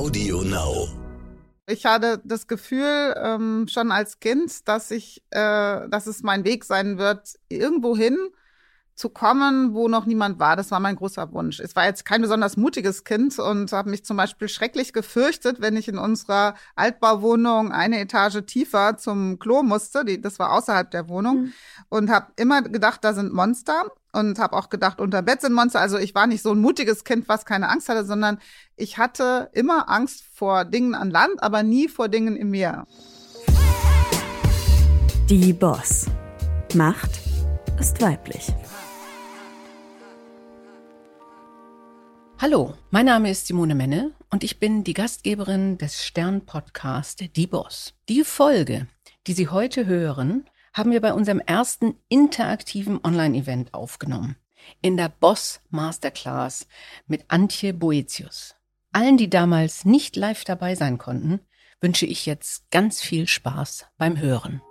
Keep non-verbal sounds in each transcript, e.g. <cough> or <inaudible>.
Audio Now. Ich hatte das Gefühl ähm, schon als Kind, dass ich, äh, dass es mein Weg sein wird, irgendwohin zu kommen, wo noch niemand war. Das war mein großer Wunsch. Es war jetzt kein besonders mutiges Kind und habe mich zum Beispiel schrecklich gefürchtet, wenn ich in unserer Altbauwohnung eine Etage tiefer zum Klo musste. Die, das war außerhalb der Wohnung mhm. und habe immer gedacht, da sind Monster und habe auch gedacht, unter Bett sind Monster. Also ich war nicht so ein mutiges Kind, was keine Angst hatte, sondern ich hatte immer Angst vor Dingen an Land, aber nie vor Dingen im Meer. Die Boss. Macht ist weiblich. Hallo, mein Name ist Simone Menne und ich bin die Gastgeberin des Stern-Podcast Die Boss. Die Folge, die Sie heute hören, haben wir bei unserem ersten interaktiven Online-Event aufgenommen. In der Boss Masterclass mit Antje Boetius. Allen, die damals nicht live dabei sein konnten, wünsche ich jetzt ganz viel Spaß beim Hören.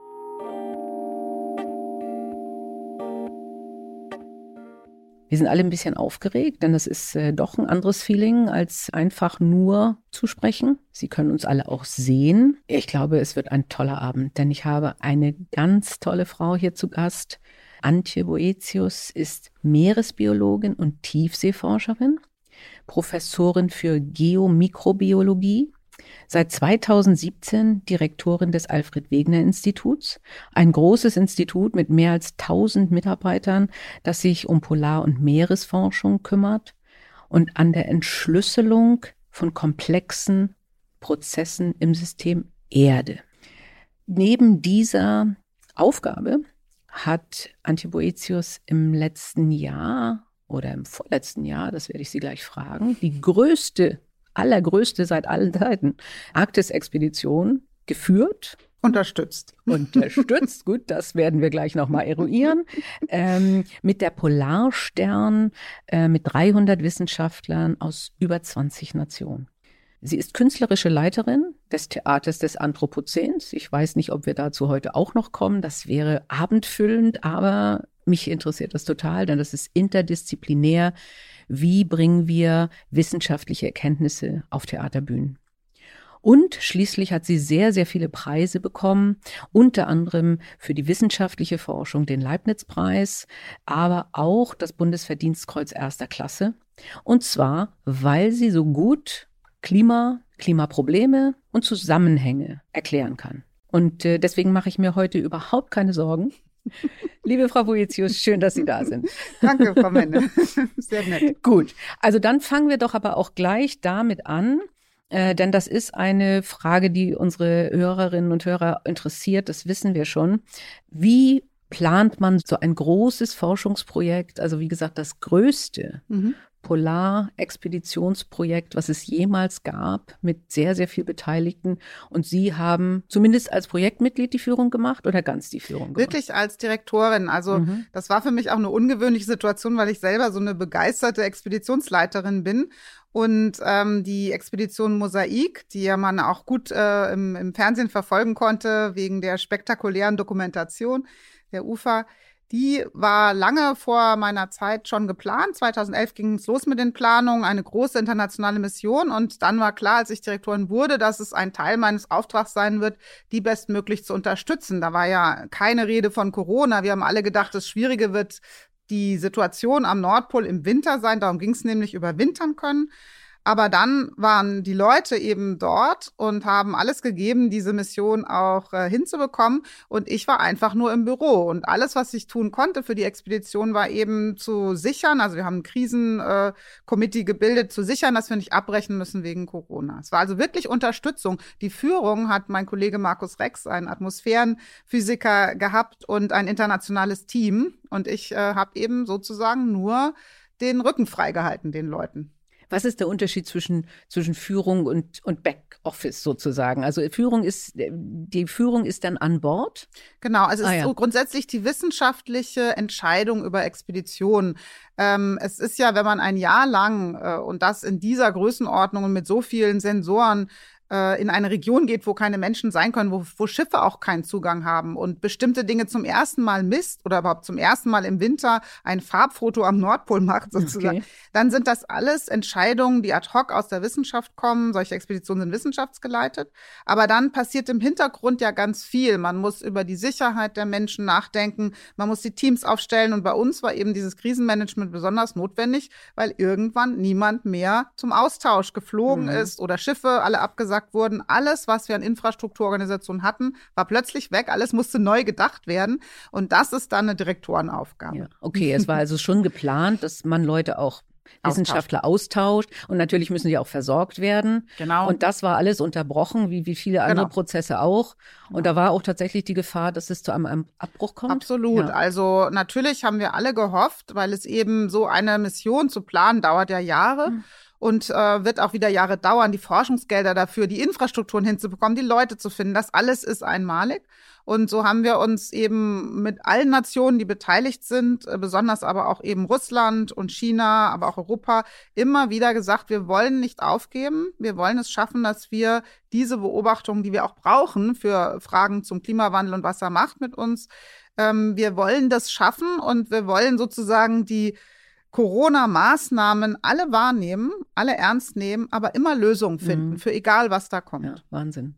Wir sind alle ein bisschen aufgeregt, denn das ist äh, doch ein anderes Feeling, als einfach nur zu sprechen. Sie können uns alle auch sehen. Ich glaube, es wird ein toller Abend, denn ich habe eine ganz tolle Frau hier zu Gast. Antje Boetius ist Meeresbiologin und Tiefseeforscherin, Professorin für Geomikrobiologie Seit 2017 Direktorin des Alfred Wegener Instituts, ein großes Institut mit mehr als 1000 Mitarbeitern, das sich um Polar- und Meeresforschung kümmert und an der Entschlüsselung von komplexen Prozessen im System Erde. Neben dieser Aufgabe hat Antje Boetius im letzten Jahr oder im vorletzten Jahr, das werde ich Sie gleich fragen, die größte allergrößte seit allen Zeiten Arktis-Expedition geführt. Unterstützt. Unterstützt, <laughs> gut, das werden wir gleich nochmal eruieren. Ähm, mit der Polarstern, äh, mit 300 Wissenschaftlern aus über 20 Nationen. Sie ist künstlerische Leiterin des Theaters des Anthropozäns. Ich weiß nicht, ob wir dazu heute auch noch kommen. Das wäre abendfüllend, aber mich interessiert das total, denn das ist interdisziplinär wie bringen wir wissenschaftliche Erkenntnisse auf Theaterbühnen. Und schließlich hat sie sehr, sehr viele Preise bekommen, unter anderem für die wissenschaftliche Forschung den Leibniz-Preis, aber auch das Bundesverdienstkreuz erster Klasse. Und zwar, weil sie so gut Klima, Klimaprobleme und Zusammenhänge erklären kann. Und äh, deswegen mache ich mir heute überhaupt keine Sorgen, Liebe Frau Boetius, schön, dass Sie da sind. Danke, Frau Menne. Sehr nett. Gut, also dann fangen wir doch aber auch gleich damit an, äh, denn das ist eine Frage, die unsere Hörerinnen und Hörer interessiert, das wissen wir schon. Wie plant man so ein großes Forschungsprojekt, also wie gesagt das größte mhm. Polarexpeditionsprojekt, was es jemals gab, mit sehr, sehr viel Beteiligten. Und Sie haben zumindest als Projektmitglied die Führung gemacht oder ganz die Führung gemacht? Wirklich als Direktorin. Also mhm. das war für mich auch eine ungewöhnliche Situation, weil ich selber so eine begeisterte Expeditionsleiterin bin. Und ähm, die Expedition Mosaik, die ja man auch gut äh, im, im Fernsehen verfolgen konnte, wegen der spektakulären Dokumentation der Ufer, die war lange vor meiner Zeit schon geplant. 2011 ging es los mit den Planungen, eine große internationale Mission. Und dann war klar, als ich Direktorin wurde, dass es ein Teil meines Auftrags sein wird, die bestmöglich zu unterstützen. Da war ja keine Rede von Corona. Wir haben alle gedacht, das Schwierige wird die Situation am Nordpol im Winter sein. Darum ging es nämlich überwintern können. Aber dann waren die Leute eben dort und haben alles gegeben, diese Mission auch äh, hinzubekommen. Und ich war einfach nur im Büro. Und alles, was ich tun konnte für die Expedition, war eben zu sichern. Also wir haben ein Krisenkomitee äh, gebildet, zu sichern, dass wir nicht abbrechen müssen wegen Corona. Es war also wirklich Unterstützung. Die Führung hat mein Kollege Markus Rex, ein Atmosphärenphysiker, gehabt und ein internationales Team. Und ich äh, habe eben sozusagen nur den Rücken freigehalten, den Leuten. Was ist der Unterschied zwischen, zwischen Führung und, und Backoffice sozusagen? Also Führung ist, die Führung ist dann an Bord? Genau, also es ah, ist so grundsätzlich die wissenschaftliche Entscheidung über Expeditionen. Ähm, es ist ja, wenn man ein Jahr lang äh, und das in dieser Größenordnung und mit so vielen Sensoren äh, in eine Region geht, wo keine Menschen sein können, wo, wo Schiffe auch keinen Zugang haben und bestimmte Dinge zum ersten Mal misst oder überhaupt zum ersten Mal im Winter ein Farbfoto am Nordpol macht sozusagen, okay. dann sind das alles Entscheidungen, die ad hoc aus der Wissenschaft kommen. Solche Expeditionen sind wissenschaftsgeleitet. Aber dann passiert im Hintergrund ja ganz viel. Man muss über die Sicherheit der Menschen nachdenken, man muss die Teams aufstellen und bei uns war eben dieses Krisenmanagement besonders notwendig, weil irgendwann niemand mehr zum Austausch geflogen mhm. ist oder Schiffe alle abgesagt abgesagt wurden. Alles, was wir an Infrastrukturorganisationen hatten, war plötzlich weg. Alles musste neu gedacht werden. Und das ist dann eine Direktorenaufgabe. Ja, okay, es war also schon geplant, dass man Leute auch Wissenschaftler austauscht und natürlich müssen die auch versorgt werden. Genau. Und das war alles unterbrochen, wie, wie viele andere genau. Prozesse auch. Und genau. da war auch tatsächlich die Gefahr, dass es zu einem, Abbruch kommt. Absolut. Ja. Also natürlich haben wir alle gehofft, weil es eben so eine Mission zu planen dauert ja Jahre. Mhm und äh, wird auch wieder Jahre dauern, die Forschungsgelder dafür, die Infrastrukturen hinzubekommen, die Leute zu finden. Das alles ist einmalig. Und so haben wir uns eben mit allen Nationen, die beteiligt sind, äh, besonders aber auch eben Russland und China, aber auch Europa, immer wieder gesagt, wir wollen nicht aufgeben. Wir wollen es schaffen, dass wir diese Beobachtungen, die wir auch brauchen für Fragen zum Klimawandel und was er macht mit uns, ähm, wir wollen das schaffen und wir wollen sozusagen die Corona-Maßnahmen alle wahrnehmen, alle ernst nehmen, aber immer Lösungen finden, mhm. für egal was da kommt. Ja, Wahnsinn.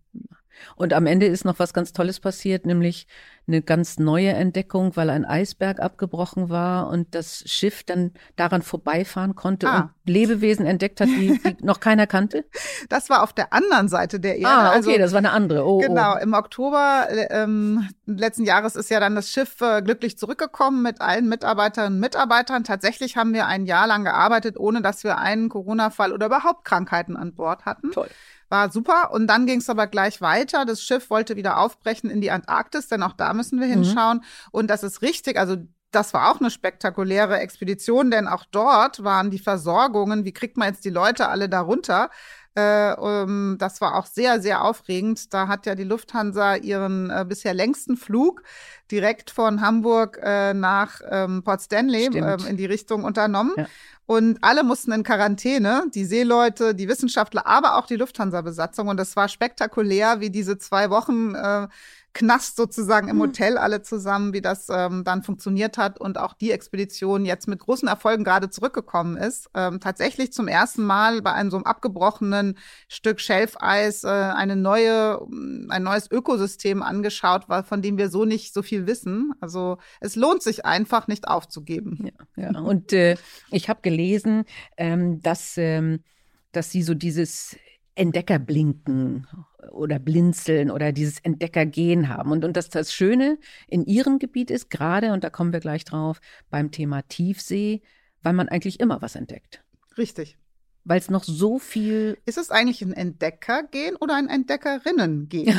Und am Ende ist noch was ganz Tolles passiert, nämlich eine ganz neue Entdeckung, weil ein Eisberg abgebrochen war und das Schiff dann daran vorbeifahren konnte ah. und Lebewesen entdeckt hat, die, die noch keiner kannte? <laughs> Das war auf der anderen Seite der Erde. Ah, okay, also, das war eine andere. Oh, oh. genau, oh. im Oktober äh, ähm, letzten Jahres ist ja dann das Schiff äh, glücklich zurückgekommen mit allen Mitarbeiterinnen und Mitarbeitern. Tatsächlich haben wir ein Jahr lang gearbeitet, ohne dass wir einen Corona-Fall oder überhaupt Krankheiten an Bord hatten. Toll war super. Und dann ging es aber gleich weiter. Das Schiff wollte wieder aufbrechen in die Antarktis, denn auch da müssen wir mhm. hinschauen. Und das ist richtig. Also das war auch eine spektakuläre Expedition, denn auch dort waren die Versorgungen, wie kriegt man jetzt die Leute alle darunter? Äh, um, das war auch sehr, sehr aufregend. Da hat ja die Lufthansa ihren äh, bisher längsten Flug direkt von Hamburg äh, nach ähm, Port Stanley ähm, in die Richtung unternommen. Ja. Und alle mussten in Quarantäne, die Seeleute, die Wissenschaftler, aber auch die Lufthansa-Besatzung. Und es war spektakulär, wie diese zwei Wochen äh, Knast sozusagen im hm. Hotel alle zusammen, wie das ähm, dann funktioniert hat und auch die Expedition jetzt mit großen Erfolgen gerade zurückgekommen ist. Ähm, tatsächlich zum ersten Mal bei einem so einem abgebrochenen Stück Schelfeis äh, eine neue, ein neues Ökosystem angeschaut, weil, von dem wir so nicht so viel wissen. Also es lohnt sich einfach, nicht aufzugeben. Ja, ja. und äh, ich habe gelesen, ähm, dass, ähm, dass sie so dieses Entdeckerblinken oder Blinzeln oder dieses Entdeckergehen haben. Und, und dass das Schöne in ihrem Gebiet ist, gerade, und da kommen wir gleich drauf, beim Thema Tiefsee, weil man eigentlich immer was entdeckt. Richtig. Weil es noch so viel. Ist es eigentlich ein Entdeckergehen oder ein Entdeckerinnen-Gehen?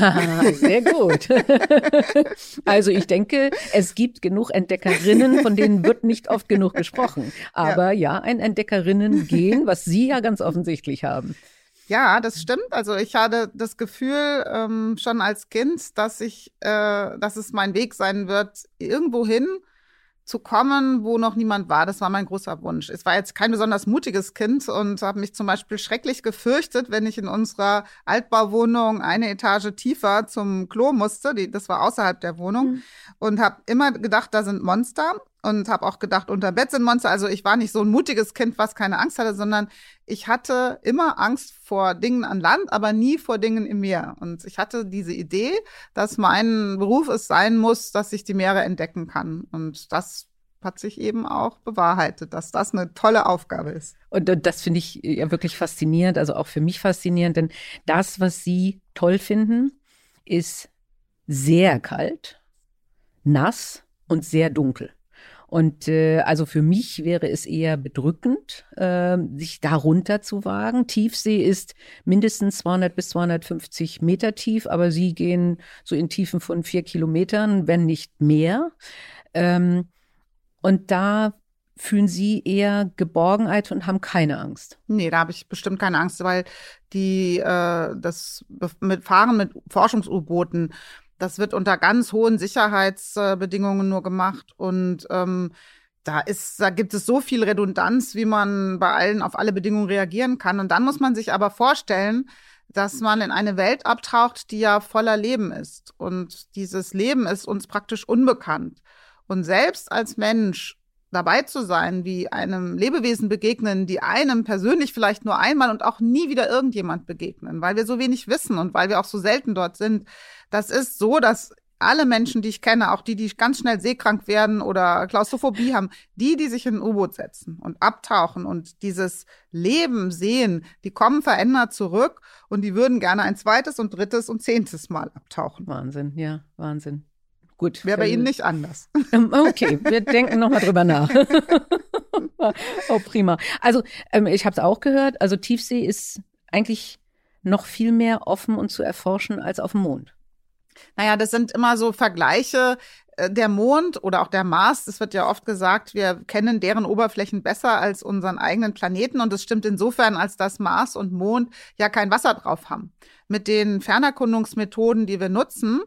sehr gut. <laughs> also ich denke, es gibt genug Entdeckerinnen, von denen wird nicht oft genug gesprochen. Aber ja, ja ein Entdeckerinnen-Gehen, was Sie ja ganz offensichtlich haben. Ja, das stimmt. Also ich hatte das Gefühl ähm, schon als Kind, dass ich, äh, dass es mein Weg sein wird, irgendwo hin zu kommen, wo noch niemand war. Das war mein großer Wunsch. Es war jetzt kein besonders mutiges Kind und habe mich zum Beispiel schrecklich gefürchtet, wenn ich in unserer Altbauwohnung eine Etage tiefer zum Klo musste. Die, das war außerhalb der Wohnung mhm. und habe immer gedacht, da sind Monster und habe auch gedacht, unter Bett sind Monster. Also ich war nicht so ein mutiges Kind, was keine Angst hatte, sondern ich hatte immer Angst vor Dingen an Land, aber nie vor Dingen im Meer. Und ich hatte diese Idee, dass mein Beruf es sein muss, dass ich die Meere entdecken kann. Und das hat sich eben auch bewahrheitet, dass das eine tolle Aufgabe ist. Und, und das finde ich ja wirklich faszinierend, also auch für mich faszinierend, denn das, was Sie toll finden, ist sehr kalt, nass und sehr dunkel. Und äh, also für mich wäre es eher bedrückend, äh, sich darunter zu wagen. Tiefsee ist mindestens 200 bis 250 Meter tief, aber sie gehen so in Tiefen von vier Kilometern, wenn nicht mehr. Ähm, und da fühlen Sie eher Geborgenheit und haben keine Angst? Nee, da habe ich bestimmt keine Angst, weil die äh, das mit Fahren mit Forschungs-U-Booten das wird unter ganz hohen Sicherheitsbedingungen nur gemacht und ähm, da ist, da gibt es so viel Redundanz, wie man bei allen auf alle Bedingungen reagieren kann. Und dann muss man sich aber vorstellen, dass man in eine Welt abtaucht, die ja voller Leben ist. Und dieses Leben ist uns praktisch unbekannt. Und selbst als Mensch dabei zu sein, wie einem Lebewesen begegnen, die einem persönlich vielleicht nur einmal und auch nie wieder irgendjemand begegnen, weil wir so wenig wissen und weil wir auch so selten dort sind. Das ist so, dass alle Menschen, die ich kenne, auch die, die ganz schnell seekrank werden oder Klaustrophobie haben, die, die sich in ein U-Boot setzen und abtauchen und dieses Leben sehen, die kommen verändert zurück und die würden gerne ein zweites und drittes und zehntes Mal abtauchen. Wahnsinn, ja, Wahnsinn. Gut. Wäre bei Ihnen nicht anders. Ähm, okay, wir denken nochmal drüber nach. <laughs> oh, prima. Also, ähm, ich habe es auch gehört, also Tiefsee ist eigentlich noch viel mehr offen und zu erforschen als auf dem Mond. Naja, das sind immer so Vergleiche. Äh, der Mond oder auch der Mars, es wird ja oft gesagt, wir kennen deren Oberflächen besser als unseren eigenen Planeten. Und das stimmt insofern, als dass Mars und Mond ja kein Wasser drauf haben. Mit den Fernerkundungsmethoden, die wir nutzen,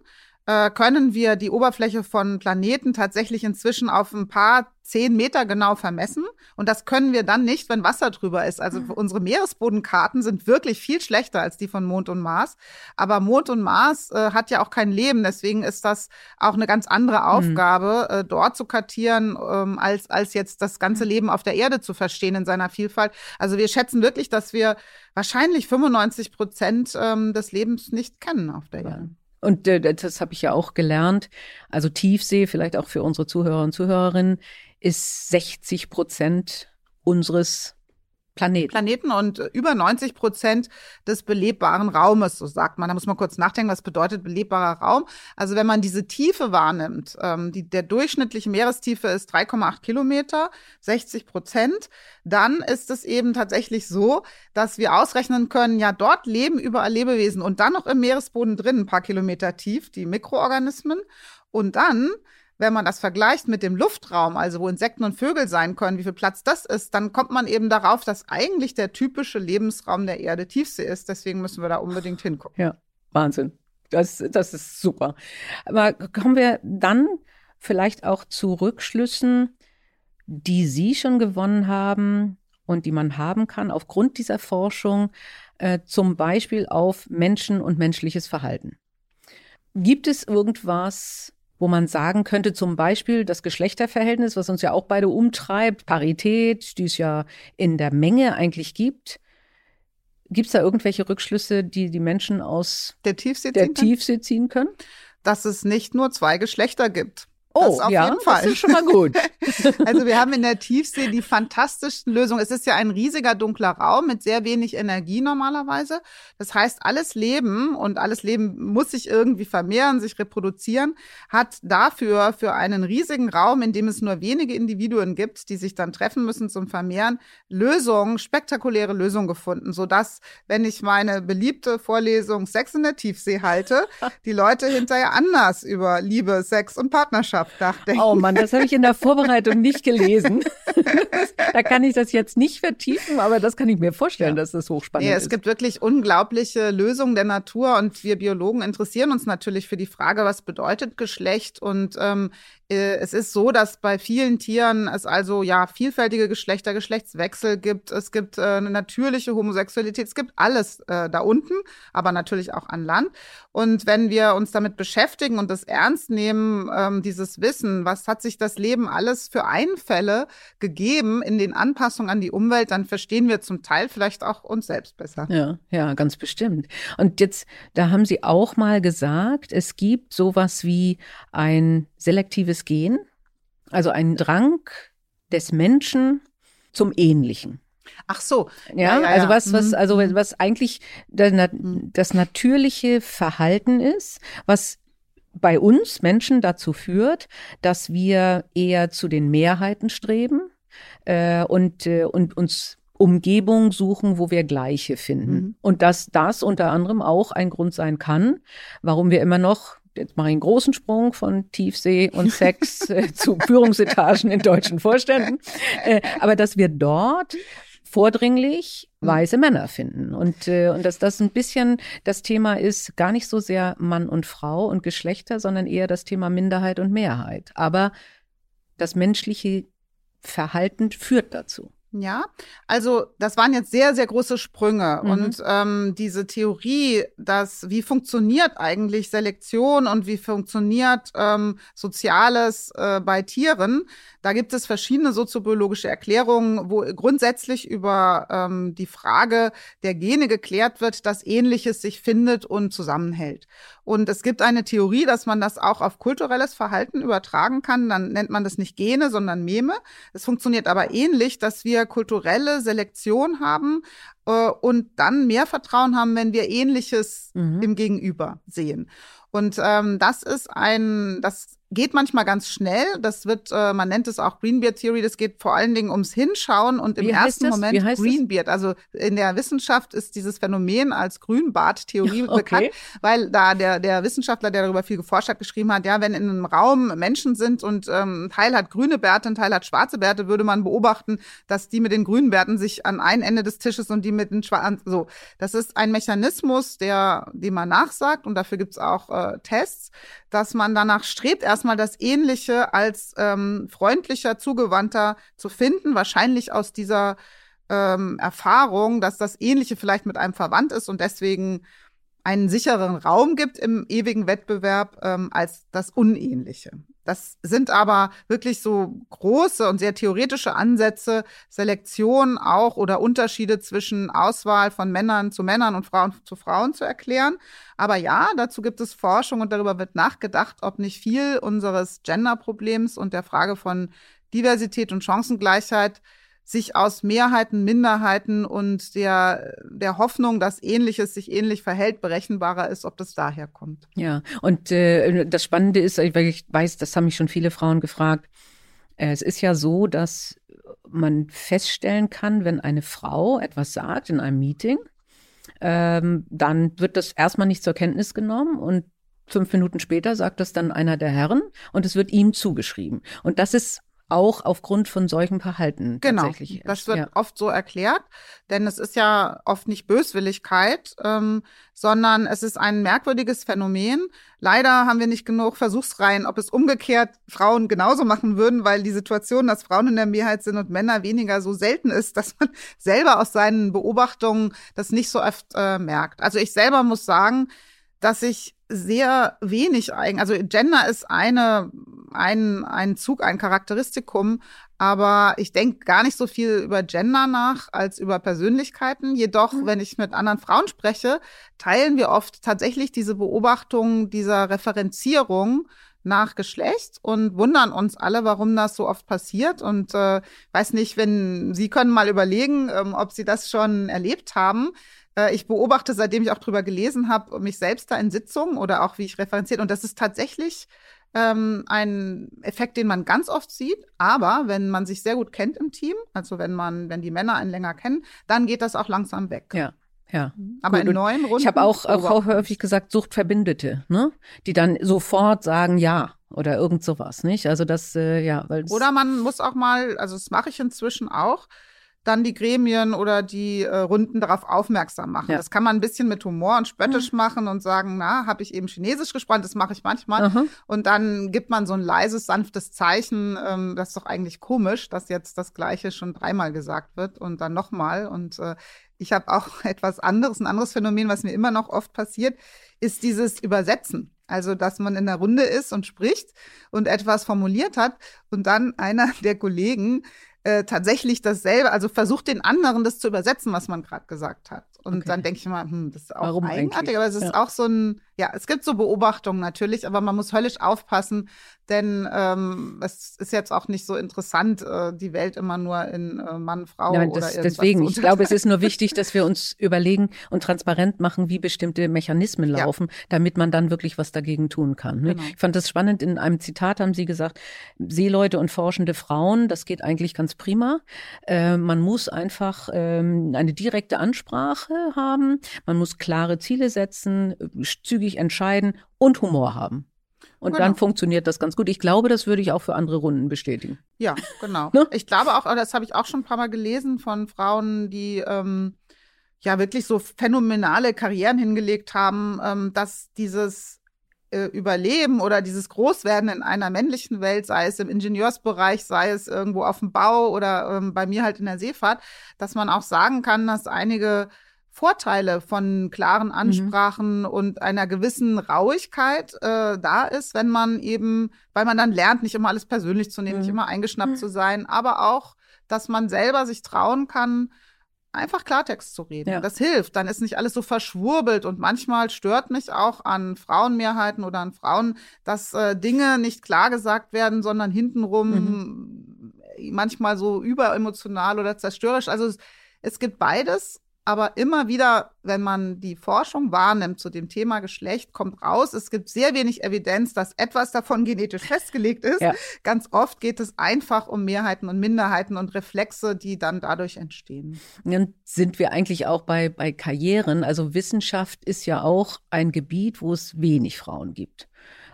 äh, können wir die Oberfläche von Planeten tatsächlich inzwischen auf ein paar zehn Meter genau vermessen. Und das können wir dann nicht, wenn Wasser drüber ist. Also mhm. unsere Meeresbodenkarten sind wirklich viel schlechter als die von Mond und Mars. Aber Mond und Mars äh, hat ja auch kein Leben. Deswegen ist das auch eine ganz andere mhm. Aufgabe, mhm. äh, dort zu kartieren, ähm, als, als jetzt das ganze mhm. Leben auf der Erde zu verstehen in seiner Vielfalt. Also wir schätzen wirklich, dass wir wahrscheinlich 95 Prozent ähm, des Lebens nicht kennen auf der Erde. Und äh, das habe ich ja auch gelernt. Also Tiefsee, vielleicht auch für unsere Zuhörer und Zuhörerinnen, ist 60 Prozent unseres Planeten. Planeten und über 90 Prozent des belebbaren Raumes, so sagt man. Da muss man kurz nachdenken, was bedeutet belebbarer Raum. Also wenn man diese Tiefe wahrnimmt, ähm, die, der durchschnittliche Meerestiefe ist 3,8 Kilometer, 60 Prozent, dann ist es eben tatsächlich so, dass wir ausrechnen können, ja, dort leben überall Lebewesen und dann noch im Meeresboden drin, ein paar Kilometer tief, die Mikroorganismen. Und dann wenn man das vergleicht mit dem Luftraum, also wo Insekten und Vögel sein können, wie viel Platz das ist, dann kommt man eben darauf, dass eigentlich der typische Lebensraum der Erde Tiefsee ist. Deswegen müssen wir da unbedingt hingucken. Ja, Wahnsinn. Das, das ist super. Aber kommen wir dann vielleicht auch zu Rückschlüssen, die Sie schon gewonnen haben und die man haben kann aufgrund dieser Forschung, äh, zum Beispiel auf Menschen und menschliches Verhalten. Gibt es irgendwas, wo man sagen könnte, zum Beispiel das Geschlechterverhältnis, was uns ja auch beide umtreibt, Parität, die es ja in der Menge eigentlich gibt. Gibt es da irgendwelche Rückschlüsse, die die Menschen aus der Tiefsee, der Tiefsee ziehen können? Dass es nicht nur zwei Geschlechter gibt. Oh, auf ja, jeden Fall. das ist schon mal gut. <laughs> also wir haben in der Tiefsee die fantastischsten Lösungen. Es ist ja ein riesiger dunkler Raum mit sehr wenig Energie normalerweise. Das heißt, alles Leben und alles Leben muss sich irgendwie vermehren, sich reproduzieren, hat dafür für einen riesigen Raum, in dem es nur wenige Individuen gibt, die sich dann treffen müssen zum Vermehren, Lösungen, spektakuläre Lösungen gefunden, sodass, wenn ich meine beliebte Vorlesung Sex in der Tiefsee halte, <laughs> die Leute hinterher anders über Liebe, Sex und Partnerschaft Wissenschaft nachdenken. Oh Mann, das habe ich in der Vorbereitung nicht gelesen. <laughs> da kann ich das jetzt nicht vertiefen, aber das kann ich mir vorstellen, ja. dass das hochspannend nee, es ist. Es gibt wirklich unglaubliche Lösungen der Natur und wir Biologen interessieren uns natürlich für die Frage, was bedeutet Geschlecht und ähm, äh, es ist so, dass bei vielen Tieren es also ja vielfältige Geschlechter, Geschlechtswechsel gibt. Es gibt äh, eine natürliche Homosexualität. Es gibt alles äh, da unten, aber natürlich auch an Land. Und wenn wir uns damit beschäftigen und das ernst nehmen, ähm, dieses Wissen, was hat sich das Leben alles für Einfälle gegeben in den Anpassungen an die Umwelt, dann verstehen wir zum Teil vielleicht auch uns selbst besser. Ja, ja, ganz bestimmt. Und jetzt, da haben Sie auch mal gesagt, es gibt sowas wie ein selektives Gen, also ein Drang des Menschen zum Ähnlichen. Ach so. Ja, ja, ja also was, was, mhm. also was eigentlich das natürliche Verhalten ist, was bei uns Menschen dazu führt, dass wir eher zu den Mehrheiten streben äh, und, äh, und uns Umgebung suchen, wo wir Gleiche finden. Mhm. Und dass das unter anderem auch ein Grund sein kann, warum wir immer noch jetzt mache ich einen großen Sprung von Tiefsee und Sex <laughs> äh, zu Führungsetagen in deutschen Vorständen, äh, aber dass wir dort vordringlich mhm. weiße Männer finden. Und, äh, und dass das ein bisschen das Thema ist, gar nicht so sehr Mann und Frau und Geschlechter, sondern eher das Thema Minderheit und Mehrheit. Aber das menschliche Verhalten führt dazu. Ja, also das waren jetzt sehr, sehr große Sprünge. Mhm. Und ähm, diese Theorie, dass wie funktioniert eigentlich Selektion und wie funktioniert ähm, Soziales äh, bei Tieren, da gibt es verschiedene soziobiologische Erklärungen, wo grundsätzlich über ähm, die Frage der Gene geklärt wird, dass Ähnliches sich findet und zusammenhält. Und es gibt eine Theorie, dass man das auch auf kulturelles Verhalten übertragen kann. Dann nennt man das nicht Gene, sondern Meme. Es funktioniert aber ähnlich, dass wir kulturelle Selektion haben äh, und dann mehr Vertrauen haben, wenn wir Ähnliches mhm. im Gegenüber sehen. Und ähm, das ist ein, das geht manchmal ganz schnell. Das wird, äh, man nennt es auch Greenbeard Theory. Das geht vor allen Dingen ums Hinschauen und im ersten Moment Greenbeard. Also in der Wissenschaft ist dieses Phänomen als Grünbart-Theorie <laughs> okay. bekannt, weil da der, der Wissenschaftler, der darüber viel geforscht hat, geschrieben hat, ja, wenn in einem Raum Menschen sind und ähm, ein Teil hat grüne Bärte, ein Teil hat schwarze Bärte, würde man beobachten, dass die mit den grünen Bärten sich an ein Ende des Tisches und die mit den schwarzen, so. Das ist ein Mechanismus, der, dem man nachsagt und dafür gibt's auch äh, Tests, dass man danach strebt, erstmal das Ähnliche als ähm, freundlicher, zugewandter zu finden, wahrscheinlich aus dieser ähm, Erfahrung, dass das Ähnliche vielleicht mit einem verwandt ist und deswegen einen sicheren Raum gibt im ewigen Wettbewerb ähm, als das Unähnliche. Das sind aber wirklich so große und sehr theoretische Ansätze, Selektion auch oder Unterschiede zwischen Auswahl von Männern zu Männern und Frauen zu Frauen zu erklären. Aber ja, dazu gibt es Forschung und darüber wird nachgedacht, ob nicht viel unseres Gender-Problems und der Frage von Diversität und Chancengleichheit sich aus Mehrheiten, Minderheiten und der, der Hoffnung, dass Ähnliches sich ähnlich verhält, berechenbarer ist, ob das daher kommt. Ja, und äh, das Spannende ist, weil ich weiß, das haben mich schon viele Frauen gefragt, äh, es ist ja so, dass man feststellen kann, wenn eine Frau etwas sagt in einem Meeting, ähm, dann wird das erstmal nicht zur Kenntnis genommen und fünf Minuten später sagt das dann einer der Herren und es wird ihm zugeschrieben. Und das ist auch aufgrund von solchen Verhalten genau, tatsächlich. Das wird ja. oft so erklärt, denn es ist ja oft nicht Böswilligkeit, ähm, sondern es ist ein merkwürdiges Phänomen. Leider haben wir nicht genug Versuchsreihen, ob es umgekehrt Frauen genauso machen würden, weil die Situation, dass Frauen in der Mehrheit sind und Männer weniger so selten ist, <laughs> dass man selber aus seinen Beobachtungen das nicht so oft äh, merkt. Also ich selber muss sagen, dass ich sehr wenig eigen, also Gender ist eine, ein, ein Zug, ein Charakteristikum, aber ich denke gar nicht so viel über Gender nach als über Persönlichkeiten. Jedoch, mhm. wenn ich mit anderen Frauen spreche, teilen wir oft tatsächlich diese Beobachtung dieser Referenzierung nach Geschlecht und wundern uns alle, warum das so oft passiert. Und äh, weiß nicht, wenn Sie können mal überlegen, ähm, ob Sie das schon erlebt haben ich beobachte, seitdem ich auch drüber gelesen habe, mich selbst da in Sitzungen oder auch wie ich referenziert. Und das ist tatsächlich ähm, ein Effekt, den man ganz oft sieht. Aber wenn man sich sehr gut kennt im Team, also wenn man, wenn die Männer einen länger kennen, dann geht das auch langsam weg. Ja. Ja. Aber Gut. in neuen Runden. Ich habe auch, auch häufig gesagt, Suchtverbindete, ne? Die dann sofort sagen ja oder irgend sowas, nicht? Also das, äh, ja. Weil oder man muss auch mal, also das mache ich inzwischen auch, dann die Gremien oder die äh, Runden darauf aufmerksam machen. Ja. Das kann man ein bisschen mit Humor und spöttisch mhm. machen und sagen, na, habe ich eben Chinesisch gesprochen, das mache ich manchmal. Mhm. Und dann gibt man so ein leises, sanftes Zeichen. Ähm, das ist doch eigentlich komisch, dass jetzt das Gleiche schon dreimal gesagt wird und dann nochmal. Und äh, ich habe auch <laughs> etwas anderes, ein anderes Phänomen, was mir immer noch oft passiert, ist dieses Übersetzen. Also, dass man in der Runde ist und spricht und etwas formuliert hat und dann einer <laughs> der Kollegen äh, tatsächlich dasselbe, also versucht den anderen das zu übersetzen, was man gerade gesagt hat. Und okay. dann denke ich mal, hm, das ist auch Warum eigenartig, eigentlich? aber es ist ja. auch so ein, ja, es gibt so Beobachtungen natürlich, aber man muss höllisch aufpassen, denn ähm, es ist jetzt auch nicht so interessant, äh, die Welt immer nur in äh, Mann, Frau Nein, das, oder irgendwas Deswegen, ich glaube, es ist nur wichtig, dass wir uns überlegen und transparent machen, wie bestimmte Mechanismen laufen, ja. damit man dann wirklich was dagegen tun kann. Ne? Genau. Ich fand das spannend, in einem Zitat haben Sie gesagt, Seeleute und forschende Frauen, das geht eigentlich ganz prima. Äh, man muss einfach ähm, eine direkte Ansprache haben, man muss klare Ziele setzen, zügig entscheiden und Humor haben. Und genau. dann funktioniert das ganz gut. Ich glaube, das würde ich auch für andere Runden bestätigen. Ja, genau. <laughs> ne? Ich glaube auch, das habe ich auch schon ein paar Mal gelesen von Frauen, die ähm, ja wirklich so phänomenale Karrieren hingelegt haben, ähm, dass dieses äh, Überleben oder dieses Großwerden in einer männlichen Welt, sei es im Ingenieursbereich, sei es irgendwo auf dem Bau oder ähm, bei mir halt in der Seefahrt, dass man auch sagen kann, dass einige Vorteile von klaren mhm. Ansprachen mhm. und einer gewissen Rauigkeit äh, da ist, wenn man eben, weil man dann lernt, nicht immer alles persönlich zu nehmen, mhm. nicht immer eingeschnappt mhm. zu sein, aber auch, dass man selber sich trauen kann, einfach Klartext zu reden. Ja. Das hilft. Dann ist nicht alles so verschwurbelt und manchmal stört mich auch an Frauenmehrheiten oder an Frauen, dass äh, Dinge nicht klar gesagt werden, sondern hintenrum mhm. manchmal so überemotional oder zerstörerisch. Also es, es gibt beides aber immer wieder, wenn man die Forschung wahrnimmt zu dem Thema Geschlecht, kommt raus, es gibt sehr wenig Evidenz, dass etwas davon genetisch festgelegt ist. Ja. Ganz oft geht es einfach um Mehrheiten und Minderheiten und Reflexe, die dann dadurch entstehen. Dann sind wir eigentlich auch bei, bei Karrieren. Also Wissenschaft ist ja auch ein Gebiet, wo es wenig Frauen gibt.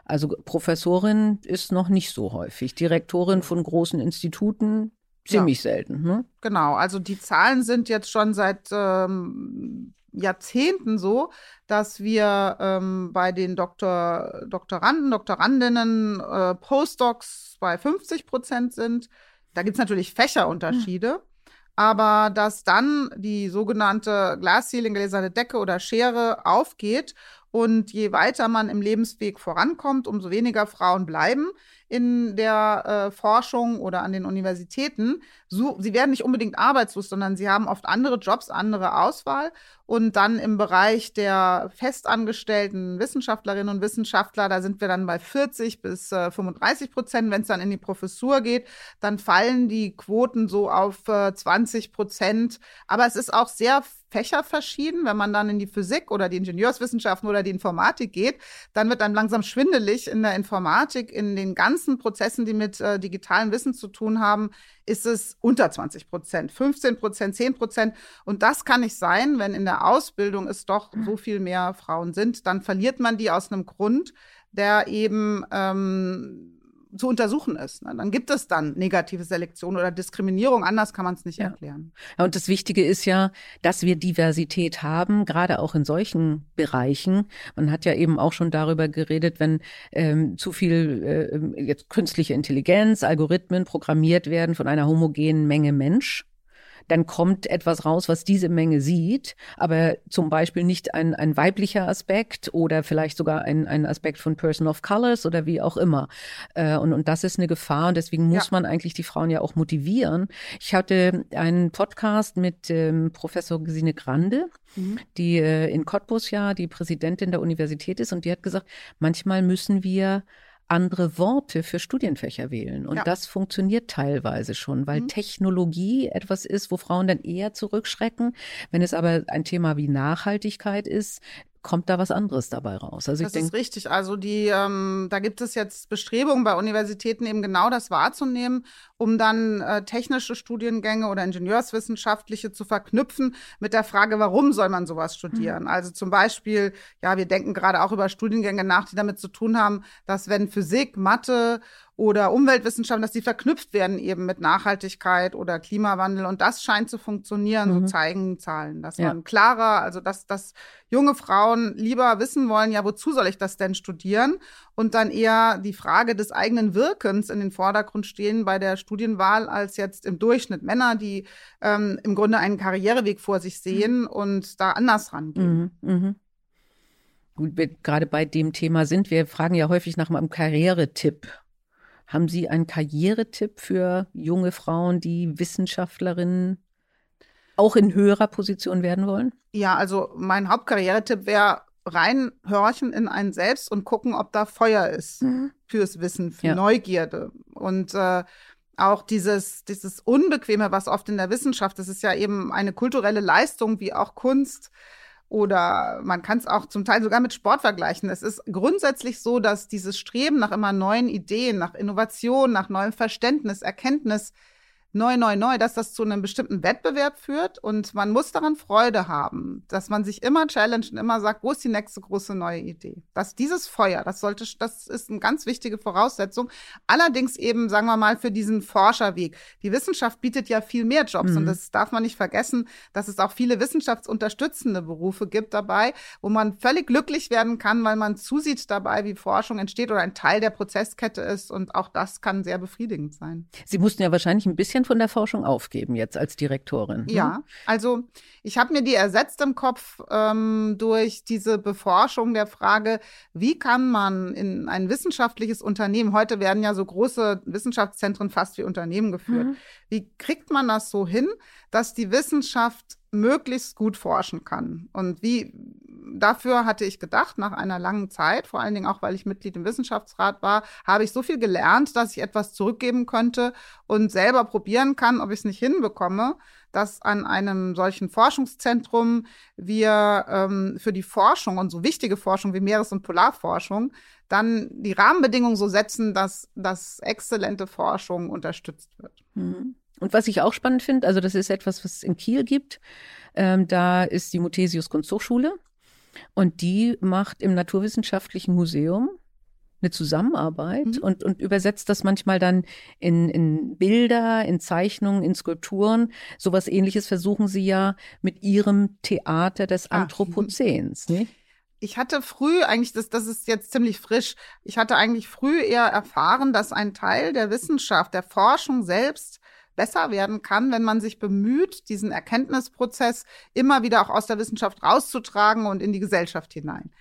Also Professorin ist noch nicht so häufig. Direktorin von großen Instituten ziemlich ja. selten. Ne? Genau, also die Zahlen sind jetzt schon seit ähm, Jahrzehnten so, dass wir ähm, bei den Doktor, Doktoranden, Doktorandinnen, äh, Postdocs bei 50 Prozent sind. Da gibt es natürlich Fächerunterschiede. Hm. Aber dass dann die sogenannte Glasceiling, gläserne Decke oder Schere aufgeht und je weiter man im Lebensweg vorankommt, umso weniger Frauen bleiben in der äh, Forschung oder an den Universitäten. So, sie werden nicht unbedingt arbeitslos, sondern sie haben oft andere Jobs, andere Auswahl. Und dann im Bereich der festangestellten Wissenschaftlerinnen und Wissenschaftler, da sind wir dann bei 40 bis äh, 35 Prozent. Wenn es dann in die Professur geht, dann fallen die Quoten so auf äh, 20 Prozent. Aber es ist auch sehr Fächer verschieden. Wenn man dann in die Physik oder die Ingenieurswissenschaften oder die Informatik geht, dann wird dann langsam schwindelig in der Informatik, in den ganzen Prozessen, die mit äh, digitalen Wissen zu tun haben, ist es unter 20 Prozent, 15 Prozent, 10 Prozent. Und das kann nicht sein, wenn in der Ausbildung es doch so viel mehr Frauen sind. Dann verliert man die aus einem Grund, der eben ähm, zu untersuchen ist. Ne? Dann gibt es dann negative Selektion oder Diskriminierung. Anders kann man es nicht ja. erklären. Ja, und das Wichtige ist ja, dass wir Diversität haben, gerade auch in solchen Bereichen. Man hat ja eben auch schon darüber geredet, wenn ähm, zu viel äh, jetzt künstliche Intelligenz, Algorithmen programmiert werden von einer homogenen Menge Mensch dann kommt etwas raus, was diese Menge sieht, aber zum Beispiel nicht ein, ein weiblicher Aspekt oder vielleicht sogar ein, ein Aspekt von Person of Colors oder wie auch immer. Äh, und, und das ist eine Gefahr und deswegen muss ja. man eigentlich die Frauen ja auch motivieren. Ich hatte einen Podcast mit ähm, Professor Gesine Grande, mhm. die äh, in Cottbus ja die Präsidentin der Universität ist und die hat gesagt, manchmal müssen wir andere Worte für Studienfächer wählen. Und ja. das funktioniert teilweise schon, weil mhm. Technologie etwas ist, wo Frauen dann eher zurückschrecken. Wenn es aber ein Thema wie Nachhaltigkeit ist, kommt da was anderes dabei raus. Also das ich ist richtig. Also die, ähm, da gibt es jetzt Bestrebungen bei Universitäten eben genau das wahrzunehmen, um dann äh, technische Studiengänge oder ingenieurswissenschaftliche zu verknüpfen mit der Frage, warum soll man sowas studieren? Mhm. Also zum Beispiel, ja, wir denken gerade auch über Studiengänge nach, die damit zu tun haben, dass wenn Physik, Mathe oder Umweltwissenschaften, dass die verknüpft werden eben mit Nachhaltigkeit oder Klimawandel. Und das scheint zu funktionieren, mhm. so zeigen Zahlen, dass ja. man klarer, also dass, dass junge Frauen lieber wissen wollen, ja, wozu soll ich das denn studieren? Und dann eher die Frage des eigenen Wirkens in den Vordergrund stehen bei der Studienwahl als jetzt im Durchschnitt Männer, die ähm, im Grunde einen Karriereweg vor sich mhm. sehen mhm. und da anders rangehen. Mhm. Mhm. Gut, wir gerade bei dem Thema sind. Wir fragen ja häufig nach einem Karrieretipp. Haben Sie einen Karrieretipp für junge Frauen, die Wissenschaftlerinnen auch in höherer Position werden wollen? Ja, also mein Hauptkarrieretipp wäre reinhorchen in einen selbst und gucken, ob da Feuer ist mhm. fürs Wissen, für ja. Neugierde. Und äh, auch dieses, dieses Unbequeme, was oft in der Wissenschaft, das ist ja eben eine kulturelle Leistung, wie auch Kunst, oder man kann es auch zum Teil sogar mit Sport vergleichen. Es ist grundsätzlich so, dass dieses Streben nach immer neuen Ideen, nach Innovation, nach neuem Verständnis, Erkenntnis neu, neu, neu, dass das zu einem bestimmten Wettbewerb führt und man muss daran Freude haben, dass man sich immer challenge und immer sagt, wo ist die nächste große neue Idee? Dass dieses Feuer, das sollte, das ist eine ganz wichtige Voraussetzung. Allerdings eben, sagen wir mal, für diesen Forscherweg. Die Wissenschaft bietet ja viel mehr Jobs mhm. und das darf man nicht vergessen, dass es auch viele wissenschaftsunterstützende Berufe gibt dabei, wo man völlig glücklich werden kann, weil man zusieht dabei, wie Forschung entsteht oder ein Teil der Prozesskette ist und auch das kann sehr befriedigend sein. Sie mussten ja wahrscheinlich ein bisschen bisschen von der Forschung aufgeben jetzt als Direktorin. Ne? Ja, also ich habe mir die ersetzt im Kopf ähm, durch diese Beforschung der Frage, wie kann man in ein wissenschaftliches Unternehmen, heute werden ja so große Wissenschaftszentren fast wie Unternehmen geführt, mhm. wie kriegt man das so hin, dass die Wissenschaft möglichst gut forschen kann. Und wie dafür hatte ich gedacht, nach einer langen Zeit, vor allen Dingen auch, weil ich Mitglied im Wissenschaftsrat war, habe ich so viel gelernt, dass ich etwas zurückgeben könnte und selber probieren kann, ob ich es nicht hinbekomme, dass an einem solchen Forschungszentrum wir ähm, für die Forschung und so wichtige Forschung wie Meeres- und Polarforschung dann die Rahmenbedingungen so setzen, dass, dass exzellente Forschung unterstützt wird. Mhm. Und was ich auch spannend finde, also das ist etwas, was es in Kiel gibt. Ähm, da ist die Muthesius Kunsthochschule und die macht im Naturwissenschaftlichen Museum eine Zusammenarbeit mhm. und, und übersetzt das manchmal dann in, in Bilder, in Zeichnungen, in Skulpturen. Sowas ähnliches versuchen sie ja mit ihrem Theater des ah. Anthropozäns. Ne? Ich hatte früh eigentlich, das, das ist jetzt ziemlich frisch, ich hatte eigentlich früh eher erfahren, dass ein Teil der Wissenschaft, der Forschung selbst besser werden kann, wenn man sich bemüht, diesen Erkenntnisprozess immer wieder auch aus der Wissenschaft rauszutragen und in die Gesellschaft hinein.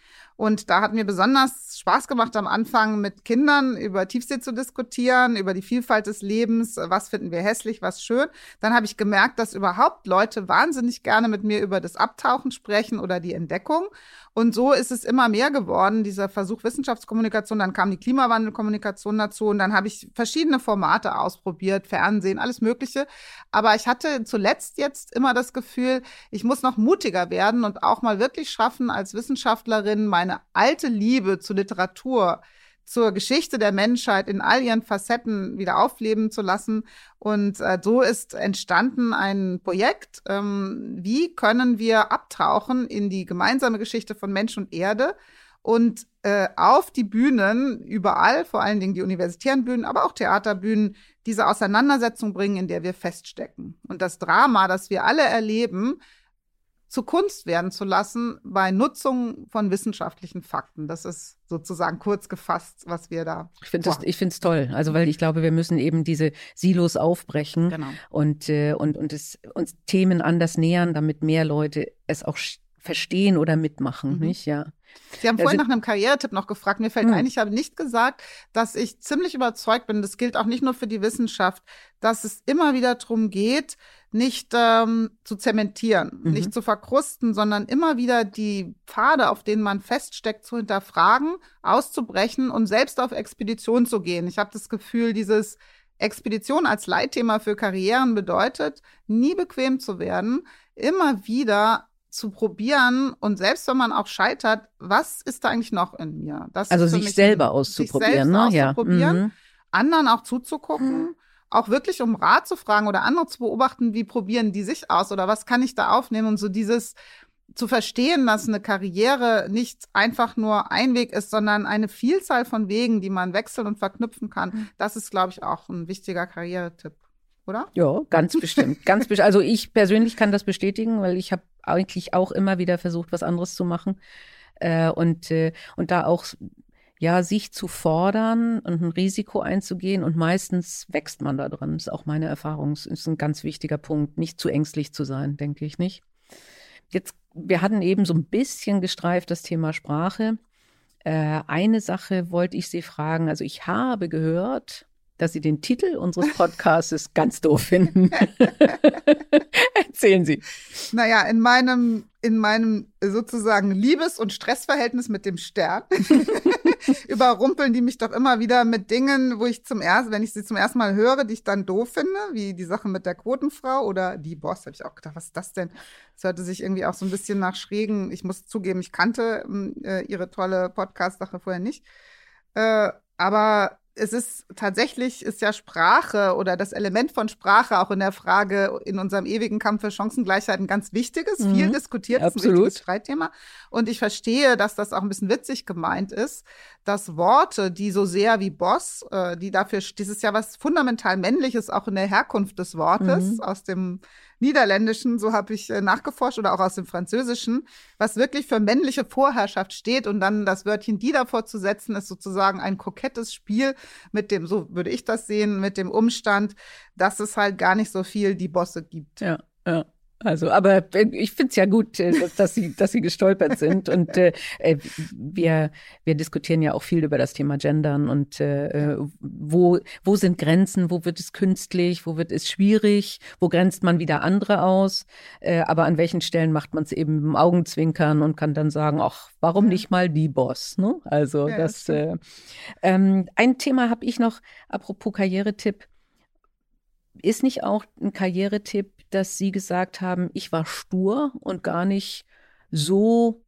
Und da hat mir besonders Spaß gemacht, am Anfang mit Kindern über Tiefsee zu diskutieren, über die Vielfalt des Lebens, was finden wir hässlich, was schön. Dann habe ich gemerkt, dass überhaupt Leute wahnsinnig gerne mit mir über das Abtauchen sprechen oder die Entdeckung. Und so ist es immer mehr geworden, dieser Versuch Wissenschaftskommunikation. Dann kam die Klimawandelkommunikation dazu und dann habe ich verschiedene Formate ausprobiert, Fernsehen, alles Mögliche. Aber ich hatte zuletzt jetzt immer das Gefühl, ich muss noch mutiger werden und auch mal wirklich schaffen, als Wissenschaftlerin meine alte Liebe zur Literatur zur Geschichte der Menschheit in all ihren Facetten wieder aufleben zu lassen. Und äh, so ist entstanden ein Projekt, ähm, wie können wir abtauchen in die gemeinsame Geschichte von Mensch und Erde und äh, auf die Bühnen überall, vor allen Dingen die universitären Bühnen, aber auch Theaterbühnen, diese Auseinandersetzung bringen, in der wir feststecken. Und das Drama, das wir alle erleben, zu Kunst werden zu lassen bei Nutzung von wissenschaftlichen Fakten. Das ist sozusagen kurz gefasst, was wir da. Ich finde ich finde es toll. Also weil ich glaube, wir müssen eben diese Silos aufbrechen genau. und äh, und und es, uns Themen anders nähern, damit mehr Leute es auch verstehen oder mitmachen, mhm. nicht? Ja. Sie haben vorhin nach einem Karrieretipp noch gefragt. Mir fällt mhm. ein, ich habe nicht gesagt, dass ich ziemlich überzeugt bin, das gilt auch nicht nur für die Wissenschaft, dass es immer wieder darum geht, nicht ähm, zu zementieren, mhm. nicht zu verkrusten, sondern immer wieder die Pfade, auf denen man feststeckt, zu hinterfragen, auszubrechen und selbst auf Expedition zu gehen. Ich habe das Gefühl, dieses Expedition als Leitthema für Karrieren bedeutet, nie bequem zu werden, immer wieder zu probieren und selbst wenn man auch scheitert, was ist da eigentlich noch in mir? Das also sich selber auszuprobieren, sich ne? ja. mhm. anderen auch zuzugucken, mhm. auch wirklich um Rat zu fragen oder andere zu beobachten, wie probieren die sich aus oder was kann ich da aufnehmen und so dieses zu verstehen, dass eine Karriere nicht einfach nur ein Weg ist, sondern eine Vielzahl von Wegen, die man wechseln und verknüpfen kann. Mhm. Das ist, glaube ich, auch ein wichtiger Karrieretipp oder? Ja, ganz bestimmt. ganz bestimmt. Also ich persönlich kann das bestätigen, weil ich habe eigentlich auch immer wieder versucht, was anderes zu machen. Äh, und, äh, und da auch ja, sich zu fordern und ein Risiko einzugehen und meistens wächst man da drin. Ist auch meine Erfahrung. Ist ein ganz wichtiger Punkt, nicht zu ängstlich zu sein, denke ich nicht. Jetzt, wir hatten eben so ein bisschen gestreift das Thema Sprache. Äh, eine Sache wollte ich Sie fragen. Also ich habe gehört, dass Sie den Titel unseres Podcasts <laughs> ganz doof finden. <laughs> Erzählen Sie. Naja, in meinem, in meinem sozusagen Liebes- und Stressverhältnis mit dem Stern <laughs> überrumpeln die mich doch immer wieder mit Dingen, wo ich zum ersten, wenn ich sie zum ersten Mal höre, die ich dann doof finde, wie die Sache mit der Quotenfrau oder die Boss, habe ich auch gedacht, was ist das denn? Das hörte sich irgendwie auch so ein bisschen nach schrägen, ich muss zugeben, ich kannte äh, ihre tolle Podcast-Sache vorher nicht. Äh, aber es ist tatsächlich, ist ja Sprache oder das Element von Sprache auch in der Frage in unserem ewigen Kampf für Chancengleichheit ein ganz wichtiges, mhm. viel diskutiertes, Absolut. ein wichtiges Streitthema. Und ich verstehe, dass das auch ein bisschen witzig gemeint ist, dass Worte, die so sehr wie Boss, äh, die dafür, dieses ja was fundamental männliches auch in der Herkunft des Wortes, mhm. aus dem Niederländischen, so habe ich äh, nachgeforscht, oder auch aus dem Französischen, was wirklich für männliche Vorherrschaft steht und dann das Wörtchen die davor zu setzen, ist sozusagen ein kokettes Spiel mit dem, so würde ich das sehen, mit dem Umstand, dass es halt gar nicht so viel die Bosse gibt. Ja, ja. Also, aber ich finde es ja gut, äh, dass sie, dass sie gestolpert sind. Und äh, äh, wir, wir diskutieren ja auch viel über das Thema Gendern und äh, wo, wo sind Grenzen, wo wird es künstlich, wo wird es schwierig, wo grenzt man wieder andere aus, äh, aber an welchen Stellen macht man es eben im Augenzwinkern und kann dann sagen, ach, warum nicht mal die Boss? Ne? Also ja, das, das äh, ähm, ein Thema habe ich noch, apropos Karrieretipp. Ist nicht auch ein Karrieretipp, dass Sie gesagt haben, ich war stur und gar nicht so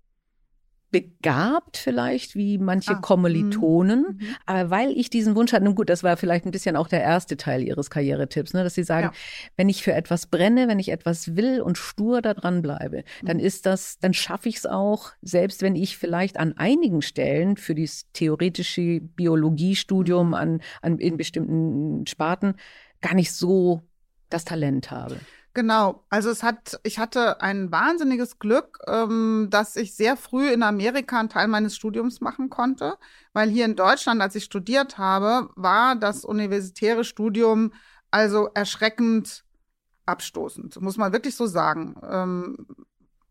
begabt vielleicht wie manche ah, Kommilitonen, mhm, mhm. aber weil ich diesen Wunsch hatte, nun gut, das war vielleicht ein bisschen auch der erste Teil Ihres Karrieretipps, ne, dass Sie sagen, ja. wenn ich für etwas brenne, wenn ich etwas will und stur da dran bleibe, dann mhm. ist das, dann schaffe ich es auch, selbst wenn ich vielleicht an einigen Stellen für das theoretische Biologiestudium mhm. an, an in bestimmten Sparten gar nicht so das Talent habe. Genau, also es hat, ich hatte ein wahnsinniges Glück, ähm, dass ich sehr früh in Amerika einen Teil meines Studiums machen konnte, weil hier in Deutschland, als ich studiert habe, war das universitäre Studium also erschreckend abstoßend, muss man wirklich so sagen. Ähm,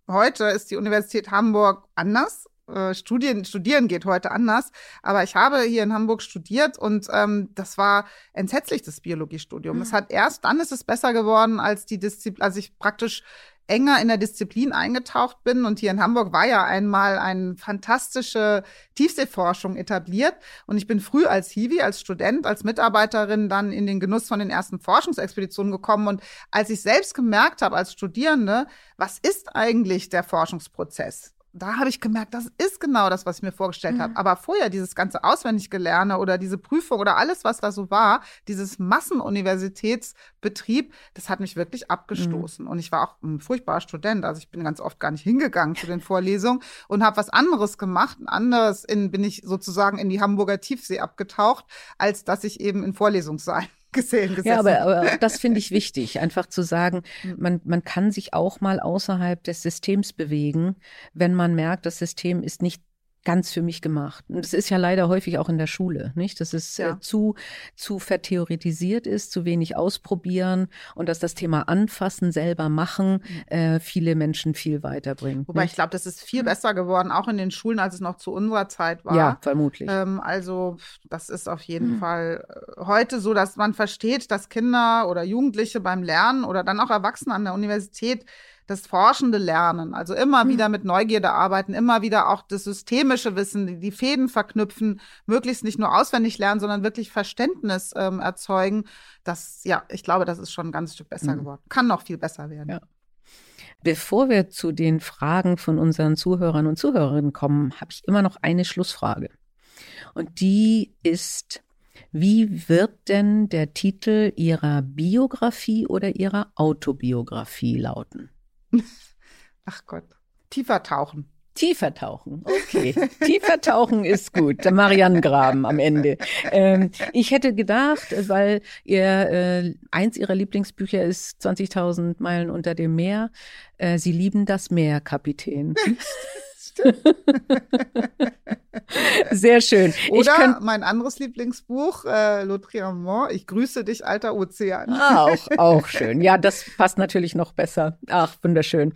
heute ist die Universität Hamburg anders äh, Studien, Studieren geht heute anders. Aber ich habe hier in Hamburg studiert und ähm, das war entsetzlich, das Biologiestudium. Mhm. Es hat erst dann ist es besser geworden, als die Disziplin, als ich praktisch enger in der Disziplin eingetaucht bin. Und hier in Hamburg war ja einmal eine fantastische Tiefseeforschung etabliert. Und ich bin früh als Hiwi, als Student, als Mitarbeiterin dann in den Genuss von den ersten Forschungsexpeditionen gekommen. Und als ich selbst gemerkt habe als Studierende, was ist eigentlich der Forschungsprozess? Da habe ich gemerkt, das ist genau das, was ich mir vorgestellt mhm. habe. Aber vorher dieses ganze auswendig gelerne oder diese Prüfung oder alles, was da so war, dieses Massenuniversitätsbetrieb, das hat mich wirklich abgestoßen. Mhm. Und ich war auch ein furchtbarer Student. Also ich bin ganz oft gar nicht hingegangen zu den Vorlesungen und habe was anderes gemacht. Anderes in, bin ich sozusagen in die Hamburger Tiefsee abgetaucht, als dass ich eben in Vorlesungssaalen gesehen, gesessen. Ja, aber, aber auch das finde ich wichtig, einfach zu sagen, hm. man, man kann sich auch mal außerhalb des Systems bewegen, wenn man merkt, das System ist nicht ganz für mich gemacht. Und das ist ja leider häufig auch in der Schule, nicht? Dass es äh, ja. äh, zu, zu vertheoretisiert ist, zu wenig ausprobieren und dass das Thema anfassen, selber machen, mhm. äh, viele Menschen viel weiterbringt. Wobei nicht? ich glaube, das ist viel besser geworden, auch in den Schulen, als es noch zu unserer Zeit war. Ja, vermutlich. Ähm, also, das ist auf jeden mhm. Fall äh, heute so, dass man versteht, dass Kinder oder Jugendliche beim Lernen oder dann auch Erwachsene an der Universität das forschende Lernen, also immer mhm. wieder mit Neugierde arbeiten, immer wieder auch das systemische Wissen, die Fäden verknüpfen, möglichst nicht nur auswendig lernen, sondern wirklich Verständnis ähm, erzeugen. Das, ja, ich glaube, das ist schon ein ganzes Stück besser mhm. geworden. Kann noch viel besser werden. Ja. Bevor wir zu den Fragen von unseren Zuhörern und Zuhörerinnen kommen, habe ich immer noch eine Schlussfrage. Und die ist, wie wird denn der Titel Ihrer Biografie oder Ihrer Autobiografie lauten? <laughs> Ach Gott. Tiefer tauchen. Tiefer tauchen, okay. Tiefer tauchen ist gut. Der Marianengraben am Ende. Ähm, ich hätte gedacht, weil ihr äh, eins ihrer Lieblingsbücher ist 20.000 Meilen unter dem Meer. Äh, Sie lieben das Meer, Kapitän. <laughs> <laughs> Sehr schön. Oder mein anderes Lieblingsbuch, äh, L'Autriamont, Ich grüße dich, alter Ozean. Ah, auch, <laughs> auch schön. Ja, das passt natürlich noch besser. Ach, wunderschön.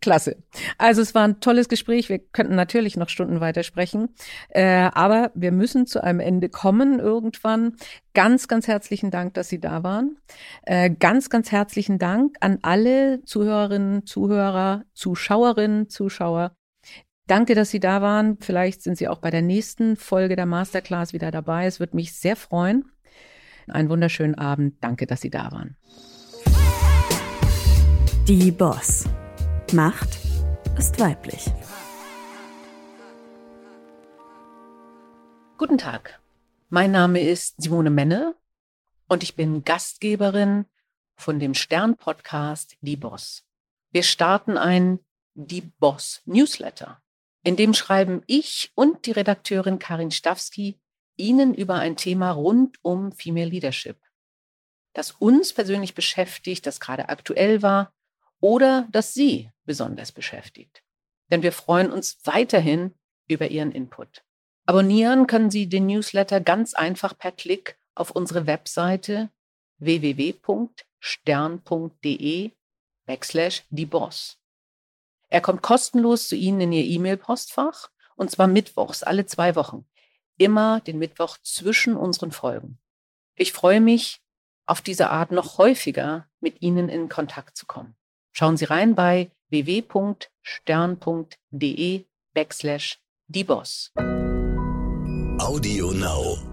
Klasse. Also es war ein tolles Gespräch. Wir könnten natürlich noch Stunden weitersprechen, äh, aber wir müssen zu einem Ende kommen irgendwann. Ganz, ganz herzlichen Dank, dass Sie da waren. Äh, ganz, ganz herzlichen Dank an alle Zuhörerinnen, Zuhörer, Zuschauerinnen, Zuschauer, Danke, dass Sie da waren. Vielleicht sind Sie auch bei der nächsten Folge der Masterclass wieder dabei. Es würde mich sehr freuen. Einen wunderschönen Abend. Danke, dass Sie da waren. Die Boss. Macht ist weiblich. Guten Tag. Mein Name ist Simone Menne und ich bin Gastgeberin von dem Stern-Podcast Die Boss. Wir starten ein Die Boss Newsletter. In dem schreiben ich und die Redakteurin Karin Stawski Ihnen über ein Thema rund um Female Leadership, das uns persönlich beschäftigt, das gerade aktuell war oder das Sie besonders beschäftigt. Denn wir freuen uns weiterhin über Ihren Input. Abonnieren können Sie den Newsletter ganz einfach per Klick auf unsere Webseite www.stern.de backslash die Boss. Er kommt kostenlos zu Ihnen in Ihr E-Mail-Postfach und zwar mittwochs, alle zwei Wochen. Immer den Mittwoch zwischen unseren Folgen. Ich freue mich, auf diese Art noch häufiger mit Ihnen in Kontakt zu kommen. Schauen Sie rein bei www.stern.de backslash. Audio Now.